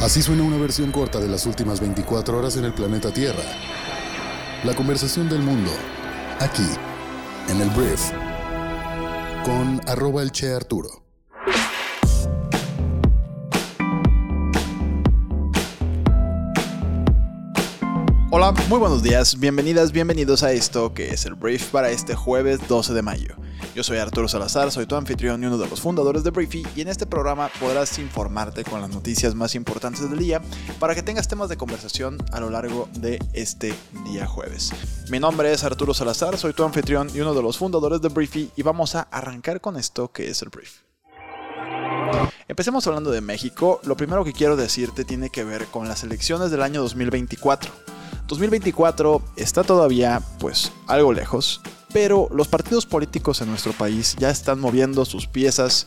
Así suena una versión corta de las últimas 24 horas en el planeta Tierra. La conversación del mundo, aquí, en el Brief, con arroba el Che Arturo. Hola, muy buenos días, bienvenidas, bienvenidos a esto que es el Brief para este jueves 12 de mayo. Yo soy Arturo Salazar, soy tu anfitrión y uno de los fundadores de Briefy y en este programa podrás informarte con las noticias más importantes del día para que tengas temas de conversación a lo largo de este día jueves. Mi nombre es Arturo Salazar, soy tu anfitrión y uno de los fundadores de Briefy y vamos a arrancar con esto que es el Brief. Empecemos hablando de México. Lo primero que quiero decirte tiene que ver con las elecciones del año 2024. 2024 está todavía pues algo lejos, pero los partidos políticos en nuestro país ya están moviendo sus piezas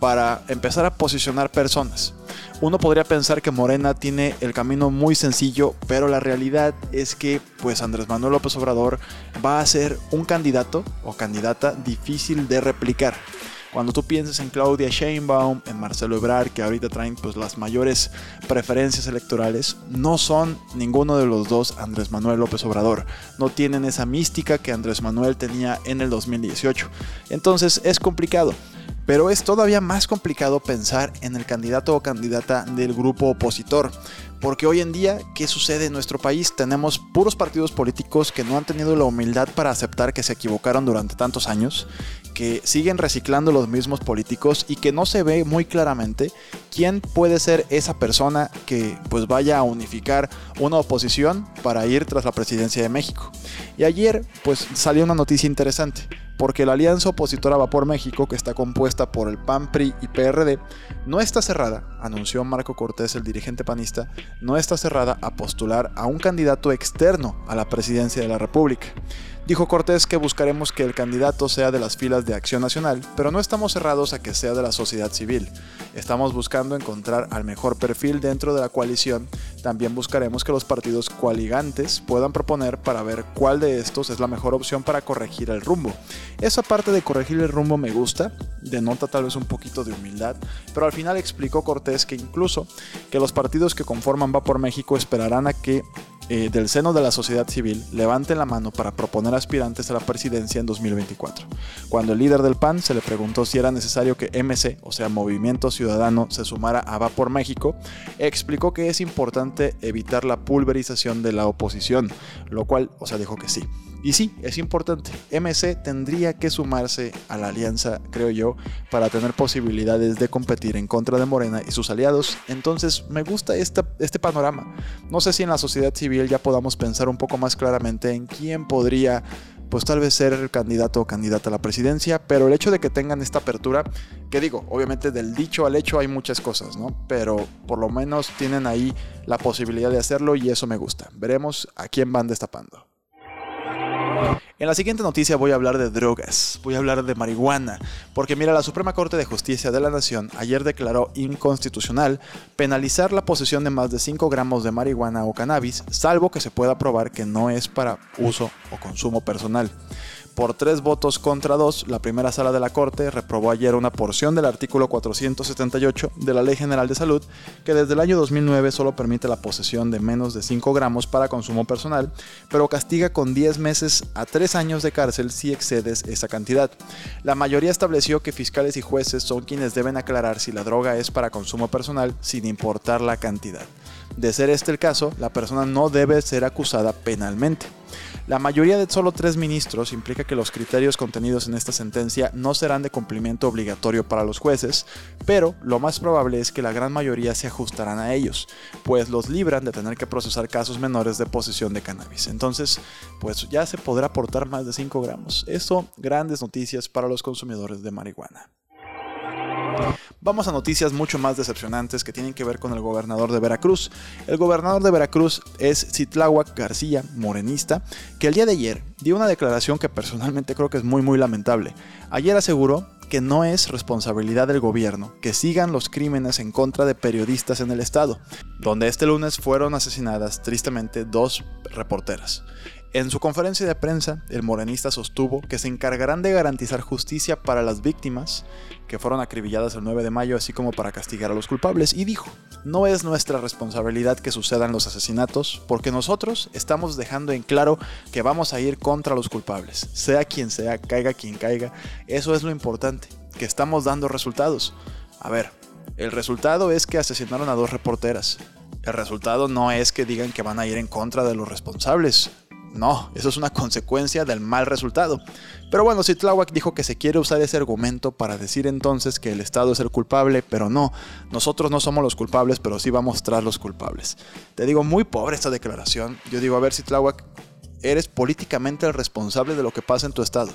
para empezar a posicionar personas. Uno podría pensar que Morena tiene el camino muy sencillo, pero la realidad es que pues Andrés Manuel López Obrador va a ser un candidato o candidata difícil de replicar. Cuando tú pienses en Claudia Sheinbaum, en Marcelo Ebrard, que ahorita traen pues las mayores preferencias electorales, no son ninguno de los dos Andrés Manuel López Obrador. No tienen esa mística que Andrés Manuel tenía en el 2018. Entonces es complicado. Pero es todavía más complicado pensar en el candidato o candidata del grupo opositor. Porque hoy en día, ¿qué sucede en nuestro país? Tenemos puros partidos políticos que no han tenido la humildad para aceptar que se equivocaron durante tantos años, que siguen reciclando los mismos políticos y que no se ve muy claramente quién puede ser esa persona que pues vaya a unificar una oposición para ir tras la presidencia de México. Y ayer pues salió una noticia interesante porque la alianza opositora Va por México, que está compuesta por el PAN, PRI y PRD, no está cerrada, anunció Marco Cortés, el dirigente panista, no está cerrada a postular a un candidato externo a la presidencia de la República. Dijo Cortés que buscaremos que el candidato sea de las filas de Acción Nacional, pero no estamos cerrados a que sea de la sociedad civil. Estamos buscando encontrar al mejor perfil dentro de la coalición. También buscaremos que los partidos coaligantes puedan proponer para ver cuál de estos es la mejor opción para corregir el rumbo. Esa parte de corregir el rumbo me gusta, denota tal vez un poquito de humildad, pero al final explicó Cortés que incluso que los partidos que conforman Va por México esperarán a que eh, del seno de la sociedad civil levanten la mano para proponer aspirantes a la presidencia en 2024. Cuando el líder del PAN se le preguntó si era necesario que MC, o sea Movimiento Ciudadano, se sumara a Va por México, explicó que es importante evitar la pulverización de la oposición, lo cual, o sea, dijo que sí. Y sí, es importante. MC tendría que sumarse a la alianza, creo yo, para tener posibilidades de competir en contra de Morena y sus aliados. Entonces, me gusta este panorama. No sé si en la sociedad civil ya podamos pensar un poco más claramente en quién podría pues tal vez ser candidato o candidata a la presidencia, pero el hecho de que tengan esta apertura, que digo, obviamente del dicho al hecho hay muchas cosas, ¿no? Pero por lo menos tienen ahí la posibilidad de hacerlo y eso me gusta. Veremos a quién van destapando. En la siguiente noticia voy a hablar de drogas, voy a hablar de marihuana, porque mira, la Suprema Corte de Justicia de la Nación ayer declaró inconstitucional penalizar la posesión de más de 5 gramos de marihuana o cannabis, salvo que se pueda probar que no es para uso o consumo personal. Por tres votos contra dos, la primera sala de la Corte reprobó ayer una porción del artículo 478 de la Ley General de Salud que desde el año 2009 solo permite la posesión de menos de 5 gramos para consumo personal, pero castiga con 10 meses a 3 años de cárcel si excedes esa cantidad. La mayoría estableció que fiscales y jueces son quienes deben aclarar si la droga es para consumo personal sin importar la cantidad. De ser este el caso, la persona no debe ser acusada penalmente. La mayoría de solo tres ministros implica que los criterios contenidos en esta sentencia no serán de cumplimiento obligatorio para los jueces, pero lo más probable es que la gran mayoría se ajustarán a ellos, pues los libran de tener que procesar casos menores de posesión de cannabis. Entonces, pues ya se podrá aportar más de 5 gramos. Eso, grandes noticias para los consumidores de marihuana. Vamos a noticias mucho más decepcionantes que tienen que ver con el gobernador de Veracruz. El gobernador de Veracruz es Citláhuac García, morenista, que el día de ayer dio una declaración que personalmente creo que es muy muy lamentable. Ayer aseguró que no es responsabilidad del gobierno que sigan los crímenes en contra de periodistas en el estado, donde este lunes fueron asesinadas tristemente dos reporteras. En su conferencia de prensa, el morenista sostuvo que se encargarán de garantizar justicia para las víctimas que fueron acribilladas el 9 de mayo, así como para castigar a los culpables, y dijo, no es nuestra responsabilidad que sucedan los asesinatos, porque nosotros estamos dejando en claro que vamos a ir contra los culpables, sea quien sea, caiga quien caiga, eso es lo importante, que estamos dando resultados. A ver, el resultado es que asesinaron a dos reporteras. El resultado no es que digan que van a ir en contra de los responsables. No, eso es una consecuencia del mal resultado. Pero bueno, si Tláhuac dijo que se quiere usar ese argumento para decir entonces que el Estado es el culpable, pero no, nosotros no somos los culpables, pero sí vamos a mostrar los culpables. Te digo, muy pobre esta declaración. Yo digo, a ver si Tláhuac, eres políticamente el responsable de lo que pasa en tu Estado.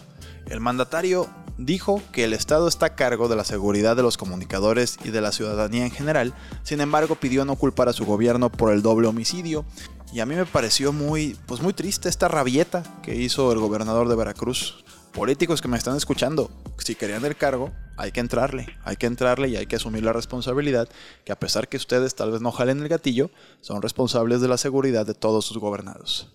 El mandatario dijo que el Estado está a cargo de la seguridad de los comunicadores y de la ciudadanía en general, sin embargo pidió no culpar a su gobierno por el doble homicidio y a mí me pareció muy, pues muy triste esta rabieta que hizo el gobernador de Veracruz. Políticos que me están escuchando, si querían el cargo, hay que entrarle, hay que entrarle y hay que asumir la responsabilidad que a pesar que ustedes tal vez no jalen el gatillo, son responsables de la seguridad de todos sus gobernados.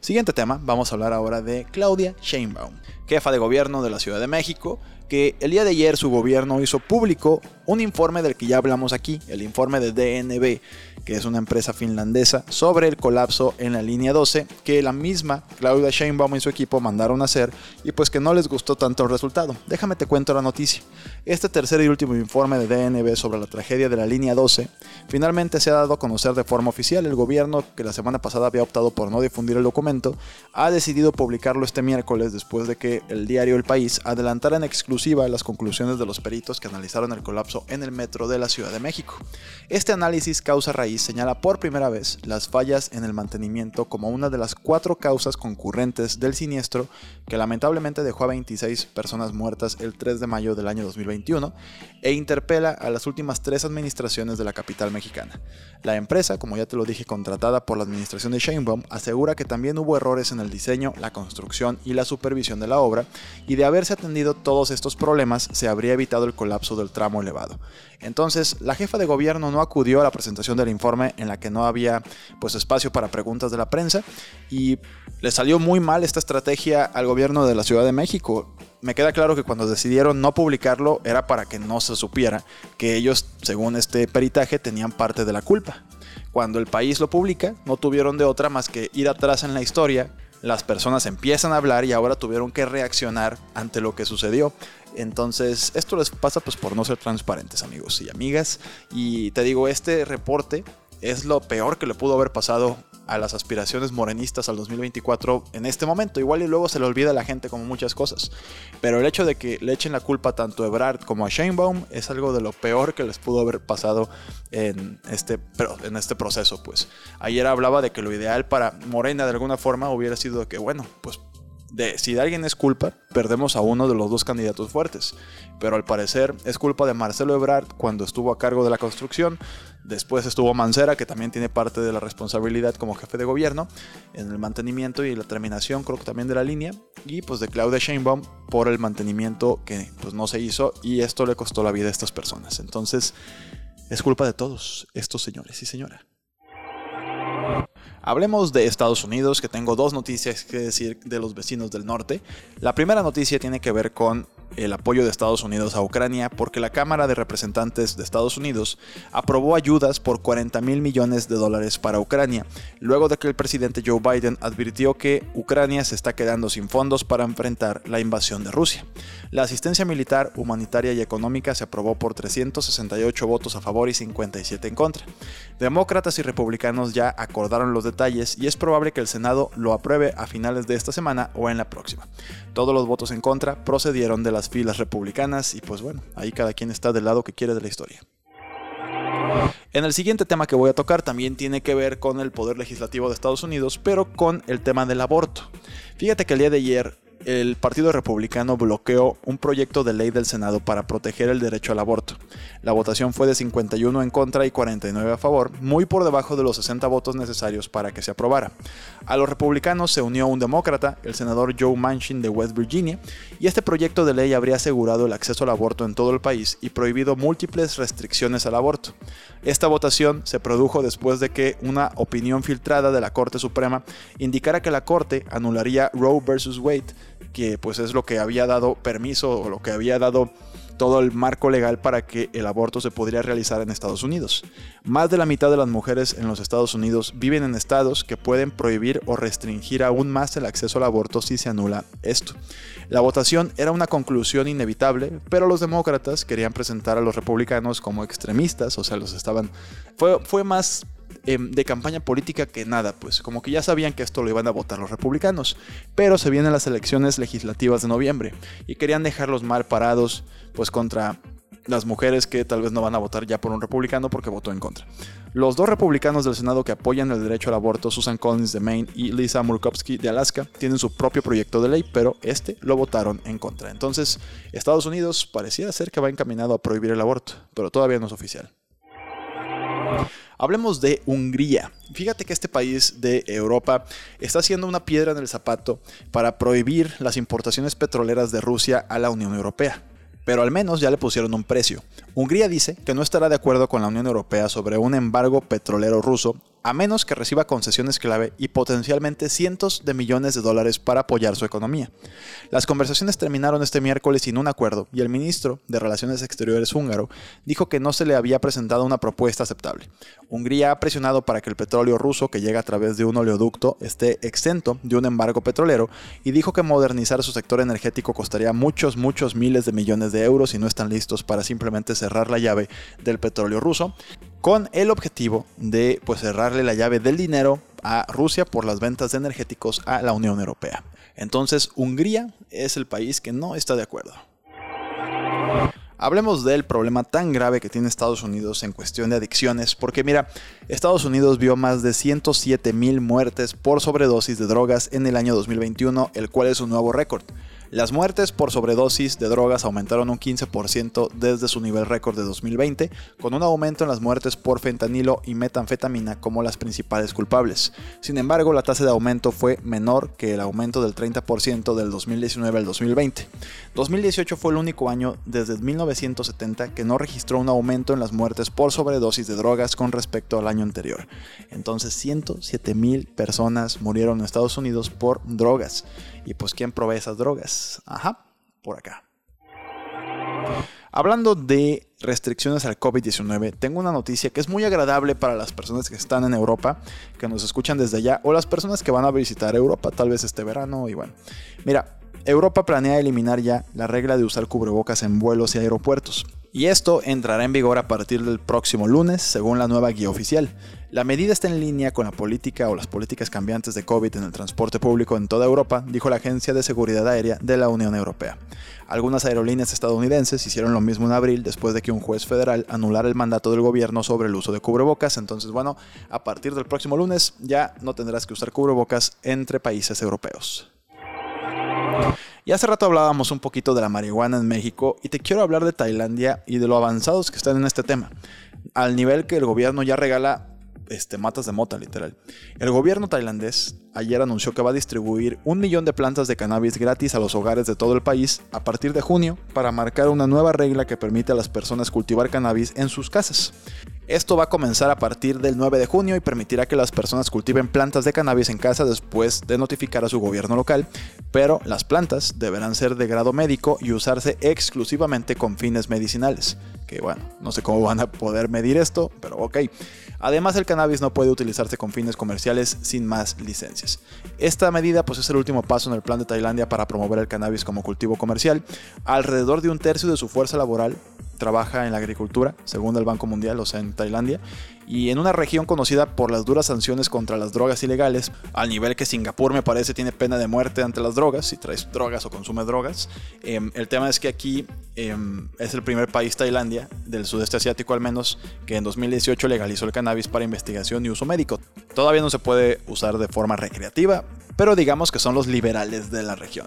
Siguiente tema, vamos a hablar ahora de Claudia Sheinbaum, jefa de gobierno de la Ciudad de México, que el día de ayer su gobierno hizo público un informe del que ya hablamos aquí, el informe de DNB, que es una empresa finlandesa, sobre el colapso en la línea 12 que la misma Claudia Sheinbaum y su equipo mandaron a hacer y pues que no les gustó tanto el resultado. Déjame te cuento la noticia. Este tercer y último informe de DNB sobre la tragedia de la línea 12 finalmente se ha dado a conocer de forma oficial. El gobierno, que la semana pasada había optado por no difundir el documento, ha decidido publicarlo este miércoles después de que el diario El País adelantara en exclusiva las conclusiones de los peritos que analizaron el colapso en el metro de la Ciudad de México. Este análisis causa raíz señala por primera vez las fallas en el mantenimiento como una de las cuatro causas concurrentes del siniestro que lamentablemente dejó a 26 personas muertas el 3 de mayo del año 2021 e interpela a las últimas tres administraciones de la capital mexicana. La empresa, como ya te lo dije, contratada por la administración de Sheinbaum, asegura que también hubo errores en el diseño, la construcción y la supervisión de la obra y de haberse atendido todos estos problemas se habría evitado el colapso del tramo elevado. Entonces, la jefa de gobierno no acudió a la presentación del informe en la que no había pues espacio para preguntas de la prensa y le salió muy mal esta estrategia al gobierno de la Ciudad de México. Me queda claro que cuando decidieron no publicarlo era para que no se supiera que ellos, según este peritaje, tenían parte de la culpa. Cuando el país lo publica, no tuvieron de otra más que ir atrás en la historia las personas empiezan a hablar y ahora tuvieron que reaccionar ante lo que sucedió. Entonces, esto les pasa pues por no ser transparentes, amigos y amigas. Y te digo, este reporte es lo peor que le pudo haber pasado a las aspiraciones morenistas al 2024 en este momento. Igual y luego se le olvida a la gente como muchas cosas. Pero el hecho de que le echen la culpa tanto a Ebrard como a Sheinbaum es algo de lo peor que les pudo haber pasado en este, en este proceso. Pues ayer hablaba de que lo ideal para Morena de alguna forma hubiera sido que, bueno, pues de si alguien es culpa, perdemos a uno de los dos candidatos fuertes. Pero al parecer es culpa de Marcelo Ebrard cuando estuvo a cargo de la construcción. Después estuvo Mancera, que también tiene parte de la responsabilidad como jefe de gobierno en el mantenimiento y la terminación, creo que también de la línea. Y pues de Claudia Sheinbaum por el mantenimiento que pues no se hizo y esto le costó la vida a estas personas. Entonces es culpa de todos estos señores y señora. Hablemos de Estados Unidos, que tengo dos noticias que decir de los vecinos del norte. La primera noticia tiene que ver con el apoyo de Estados Unidos a Ucrania porque la Cámara de Representantes de Estados Unidos aprobó ayudas por 40 mil millones de dólares para Ucrania, luego de que el presidente Joe Biden advirtió que Ucrania se está quedando sin fondos para enfrentar la invasión de Rusia. La asistencia militar, humanitaria y económica se aprobó por 368 votos a favor y 57 en contra. Demócratas y republicanos ya acordaron los detalles y es probable que el Senado lo apruebe a finales de esta semana o en la próxima. Todos los votos en contra procedieron de las filas republicanas y pues bueno, ahí cada quien está del lado que quiere de la historia. En el siguiente tema que voy a tocar también tiene que ver con el poder legislativo de Estados Unidos, pero con el tema del aborto. Fíjate que el día de ayer el Partido Republicano bloqueó un proyecto de ley del Senado para proteger el derecho al aborto. La votación fue de 51 en contra y 49 a favor, muy por debajo de los 60 votos necesarios para que se aprobara. A los republicanos se unió un demócrata, el senador Joe Manchin de West Virginia, y este proyecto de ley habría asegurado el acceso al aborto en todo el país y prohibido múltiples restricciones al aborto. Esta votación se produjo después de que una opinión filtrada de la Corte Suprema indicara que la Corte anularía Roe vs. Wade, que pues es lo que había dado permiso o lo que había dado todo el marco legal para que el aborto se podría realizar en Estados Unidos. Más de la mitad de las mujeres en los Estados Unidos viven en estados que pueden prohibir o restringir aún más el acceso al aborto si se anula esto. La votación era una conclusión inevitable, pero los demócratas querían presentar a los republicanos como extremistas, o sea, los estaban... Fue, fue más Em, de campaña política que nada, pues como que ya sabían que esto lo iban a votar los republicanos, pero se vienen las elecciones legislativas de noviembre y querían dejarlos mal parados pues contra las mujeres que tal vez no van a votar ya por un republicano porque votó en contra. Los dos republicanos del Senado que apoyan el derecho al aborto, Susan Collins de Maine y Lisa Murkowski de Alaska, tienen su propio proyecto de ley, pero este lo votaron en contra. Entonces, Estados Unidos pareciera ser que va encaminado a prohibir el aborto, pero todavía no es oficial. Hablemos de Hungría. Fíjate que este país de Europa está haciendo una piedra en el zapato para prohibir las importaciones petroleras de Rusia a la Unión Europea pero al menos ya le pusieron un precio. Hungría dice que no estará de acuerdo con la Unión Europea sobre un embargo petrolero ruso a menos que reciba concesiones clave y potencialmente cientos de millones de dólares para apoyar su economía. Las conversaciones terminaron este miércoles sin un acuerdo y el ministro de Relaciones Exteriores húngaro dijo que no se le había presentado una propuesta aceptable. Hungría ha presionado para que el petróleo ruso que llega a través de un oleoducto esté exento de un embargo petrolero y dijo que modernizar su sector energético costaría muchos, muchos miles de millones de euros y no están listos para simplemente cerrar la llave del petróleo ruso con el objetivo de pues, cerrarle la llave del dinero a Rusia por las ventas de energéticos a la Unión Europea. Entonces, Hungría es el país que no está de acuerdo. Hablemos del problema tan grave que tiene Estados Unidos en cuestión de adicciones, porque mira, Estados Unidos vio más de 107 mil muertes por sobredosis de drogas en el año 2021, el cual es un nuevo récord. Las muertes por sobredosis de drogas aumentaron un 15% desde su nivel récord de 2020, con un aumento en las muertes por fentanilo y metanfetamina como las principales culpables. Sin embargo, la tasa de aumento fue menor que el aumento del 30% del 2019 al 2020. 2018 fue el único año desde 1970 que no registró un aumento en las muertes por sobredosis de drogas con respecto al año anterior. Entonces 107 mil personas murieron en Estados Unidos por drogas. Y pues, ¿quién provee esas drogas? Ajá, por acá. Hablando de restricciones al COVID-19, tengo una noticia que es muy agradable para las personas que están en Europa, que nos escuchan desde allá, o las personas que van a visitar Europa tal vez este verano. Y bueno, mira, Europa planea eliminar ya la regla de usar cubrebocas en vuelos y aeropuertos. Y esto entrará en vigor a partir del próximo lunes, según la nueva guía oficial. La medida está en línea con la política o las políticas cambiantes de COVID en el transporte público en toda Europa, dijo la Agencia de Seguridad Aérea de la Unión Europea. Algunas aerolíneas estadounidenses hicieron lo mismo en abril después de que un juez federal anulara el mandato del gobierno sobre el uso de cubrebocas. Entonces, bueno, a partir del próximo lunes ya no tendrás que usar cubrebocas entre países europeos. Y hace rato hablábamos un poquito de la marihuana en México y te quiero hablar de Tailandia y de lo avanzados que están en este tema. Al nivel que el gobierno ya regala este, matas de mota, literal. El gobierno tailandés ayer anunció que va a distribuir un millón de plantas de cannabis gratis a los hogares de todo el país a partir de junio para marcar una nueva regla que permite a las personas cultivar cannabis en sus casas. Esto va a comenzar a partir del 9 de junio y permitirá que las personas cultiven plantas de cannabis en casa después de notificar a su gobierno local, pero las plantas deberán ser de grado médico y usarse exclusivamente con fines medicinales. Que bueno, no sé cómo van a poder medir esto, pero ok. Además, el cannabis no puede utilizarse con fines comerciales sin más licencias. Esta medida pues, es el último paso en el plan de Tailandia para promover el cannabis como cultivo comercial. Alrededor de un tercio de su fuerza laboral trabaja en la agricultura, según el Banco Mundial, o sea, en Tailandia, y en una región conocida por las duras sanciones contra las drogas ilegales, al nivel que Singapur me parece tiene pena de muerte ante las drogas, si traes drogas o consumes drogas. Em, el tema es que aquí em, es el primer país, Tailandia, del sudeste asiático al menos, que en 2018 legalizó el cannabis para investigación y uso médico. Todavía no se puede usar de forma recreativa, pero digamos que son los liberales de la región.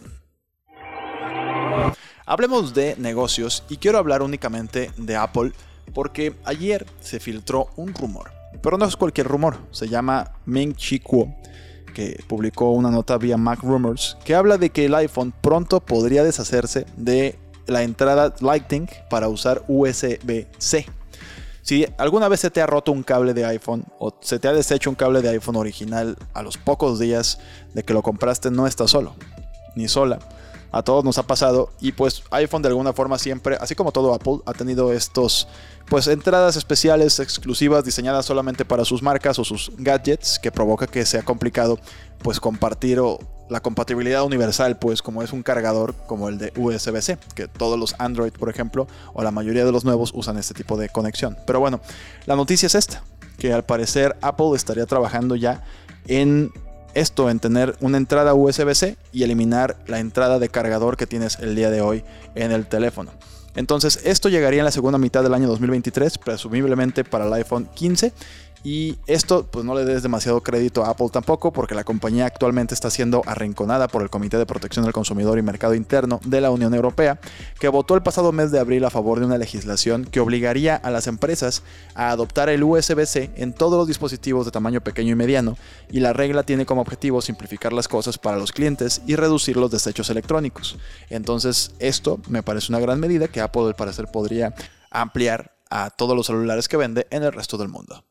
Hablemos de negocios y quiero hablar únicamente de Apple porque ayer se filtró un rumor, pero no es cualquier rumor, se llama Ming Chi Kuo, que publicó una nota vía Mac Rumors que habla de que el iPhone pronto podría deshacerse de la entrada Lightning para usar USB-C. Si alguna vez se te ha roto un cable de iPhone o se te ha deshecho un cable de iPhone original a los pocos días de que lo compraste, no estás solo, ni sola a todos nos ha pasado y pues iPhone de alguna forma siempre, así como todo Apple, ha tenido estos pues entradas especiales exclusivas diseñadas solamente para sus marcas o sus gadgets que provoca que sea complicado pues compartir o la compatibilidad universal pues como es un cargador como el de USB-C que todos los Android por ejemplo o la mayoría de los nuevos usan este tipo de conexión. Pero bueno la noticia es esta que al parecer Apple estaría trabajando ya en esto en tener una entrada USB-C y eliminar la entrada de cargador que tienes el día de hoy en el teléfono. Entonces esto llegaría en la segunda mitad del año 2023, presumiblemente para el iPhone 15 y esto, pues no le des demasiado crédito a Apple tampoco, porque la compañía actualmente está siendo arrinconada por el Comité de Protección del Consumidor y Mercado Interno de la Unión Europea, que votó el pasado mes de abril a favor de una legislación que obligaría a las empresas a adoptar el USB-C en todos los dispositivos de tamaño pequeño y mediano, y la regla tiene como objetivo simplificar las cosas para los clientes y reducir los desechos electrónicos. Entonces, esto me parece una gran medida que Apple al parecer podría ampliar a todos los celulares que vende en el resto del mundo.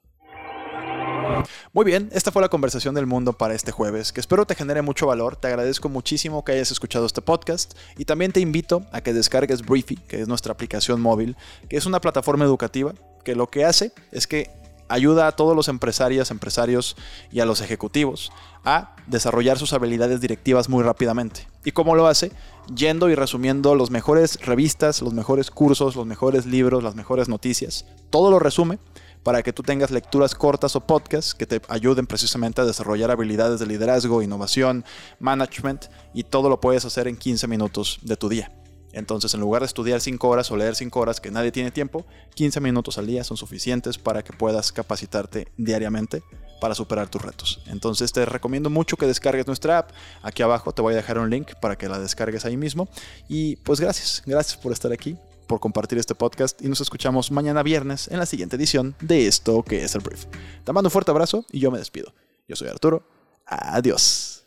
Muy bien, esta fue la conversación del mundo para este jueves, que espero te genere mucho valor. Te agradezco muchísimo que hayas escuchado este podcast y también te invito a que descargues Briefy, que es nuestra aplicación móvil, que es una plataforma educativa que lo que hace es que ayuda a todos los empresarios, empresarios y a los ejecutivos a desarrollar sus habilidades directivas muy rápidamente. ¿Y cómo lo hace? Yendo y resumiendo los mejores revistas, los mejores cursos, los mejores libros, las mejores noticias. Todo lo resume para que tú tengas lecturas cortas o podcasts que te ayuden precisamente a desarrollar habilidades de liderazgo, innovación, management y todo lo puedes hacer en 15 minutos de tu día. Entonces, en lugar de estudiar 5 horas o leer 5 horas que nadie tiene tiempo, 15 minutos al día son suficientes para que puedas capacitarte diariamente para superar tus retos. Entonces, te recomiendo mucho que descargues nuestra app. Aquí abajo te voy a dejar un link para que la descargues ahí mismo. Y pues gracias, gracias por estar aquí por compartir este podcast y nos escuchamos mañana viernes en la siguiente edición de esto que es el brief. Te mando un fuerte abrazo y yo me despido. Yo soy Arturo. Adiós.